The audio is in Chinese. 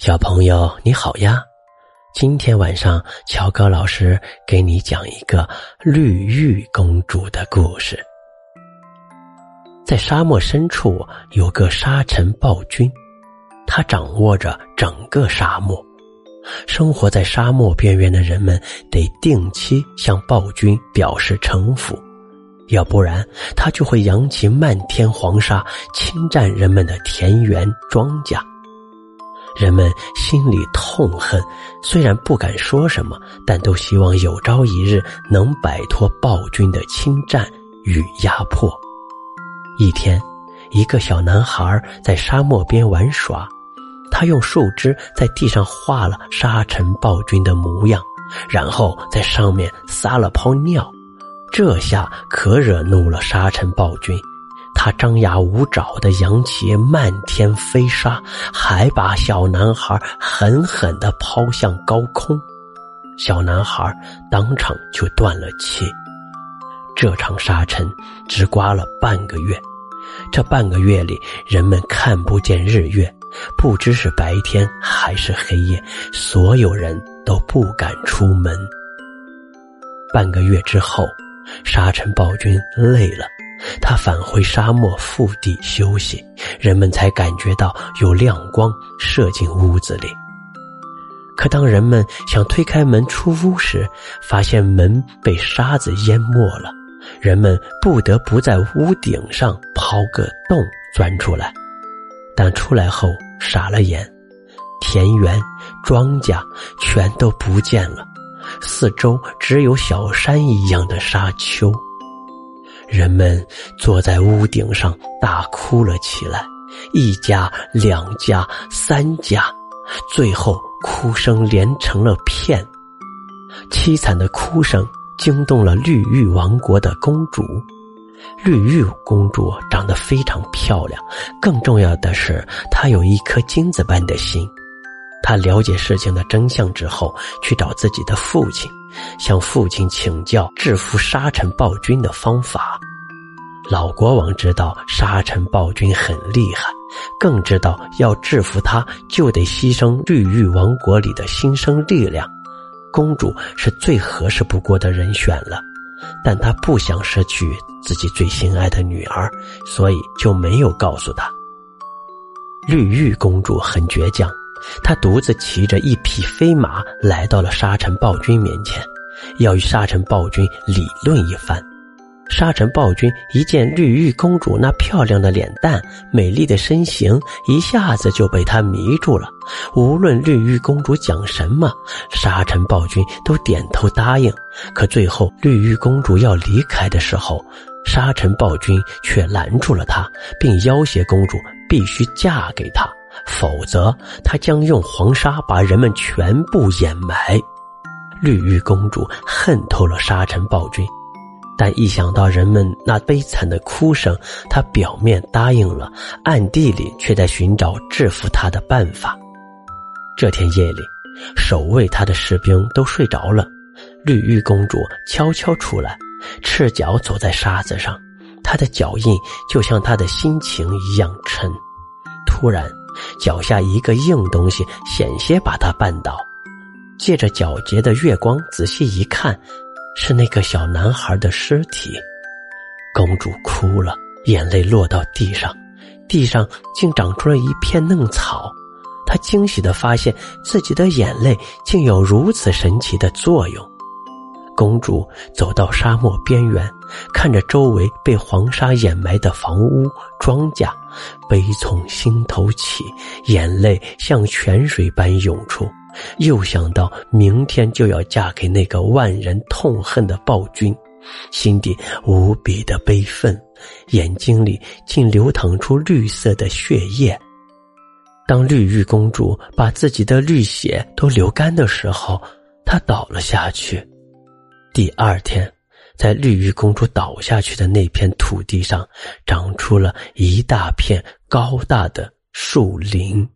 小朋友你好呀，今天晚上乔哥老师给你讲一个绿玉公主的故事。在沙漠深处有个沙尘暴君，他掌握着整个沙漠。生活在沙漠边缘的人们得定期向暴君表示臣服，要不然他就会扬起漫天黄沙，侵占人们的田园庄稼。人们心里痛恨，虽然不敢说什么，但都希望有朝一日能摆脱暴君的侵占与压迫。一天，一个小男孩在沙漠边玩耍，他用树枝在地上画了沙尘暴君的模样，然后在上面撒了泡尿，这下可惹怒了沙尘暴君。他张牙舞爪的扬起漫天飞沙，还把小男孩狠狠的抛向高空，小男孩当场就断了气。这场沙尘只刮了半个月，这半个月里，人们看不见日月，不知是白天还是黑夜，所有人都不敢出门。半个月之后，沙尘暴君累了。他返回沙漠腹地休息，人们才感觉到有亮光射进屋子里。可当人们想推开门出屋时，发现门被沙子淹没了，人们不得不在屋顶上刨个洞钻出来。但出来后傻了眼，田园、庄稼全都不见了，四周只有小山一样的沙丘。人们坐在屋顶上大哭了起来，一家、两家、三家，最后哭声连成了片。凄惨的哭声惊动了绿玉王国的公主。绿玉公主长得非常漂亮，更重要的是，她有一颗金子般的心。她了解事情的真相之后，去找自己的父亲。向父亲请教制服沙尘暴君的方法。老国王知道沙尘暴君很厉害，更知道要制服他就得牺牲绿玉王国里的新生力量。公主是最合适不过的人选了，但他不想失去自己最心爱的女儿，所以就没有告诉她。绿玉公主很倔强。她独自骑着一匹飞马来到了沙尘暴君面前，要与沙尘暴君理论一番。沙尘暴君一见绿玉公主那漂亮的脸蛋、美丽的身形，一下子就被她迷住了。无论绿玉公主讲什么，沙尘暴君都点头答应。可最后，绿玉公主要离开的时候，沙尘暴君却拦住了她，并要挟公主必须嫁给他。否则，他将用黄沙把人们全部掩埋。绿玉公主恨透了沙尘暴君，但一想到人们那悲惨的哭声，他表面答应了，暗地里却在寻找制服他的办法。这天夜里，守卫他的士兵都睡着了，绿玉公主悄悄出来，赤脚走在沙子上，她的脚印就像她的心情一样沉。突然。脚下一个硬东西险些把他绊倒，借着皎洁的月光仔细一看，是那个小男孩的尸体。公主哭了，眼泪落到地上，地上竟长出了一片嫩草。她惊喜的发现自己的眼泪竟有如此神奇的作用。公主走到沙漠边缘，看着周围被黄沙掩埋的房屋、庄稼，悲从心头起，眼泪像泉水般涌出。又想到明天就要嫁给那个万人痛恨的暴君，心底无比的悲愤，眼睛里竟流淌出绿色的血液。当绿玉公主把自己的绿血都流干的时候，她倒了下去。第二天，在绿玉公主倒下去的那片土地上，长出了一大片高大的树林。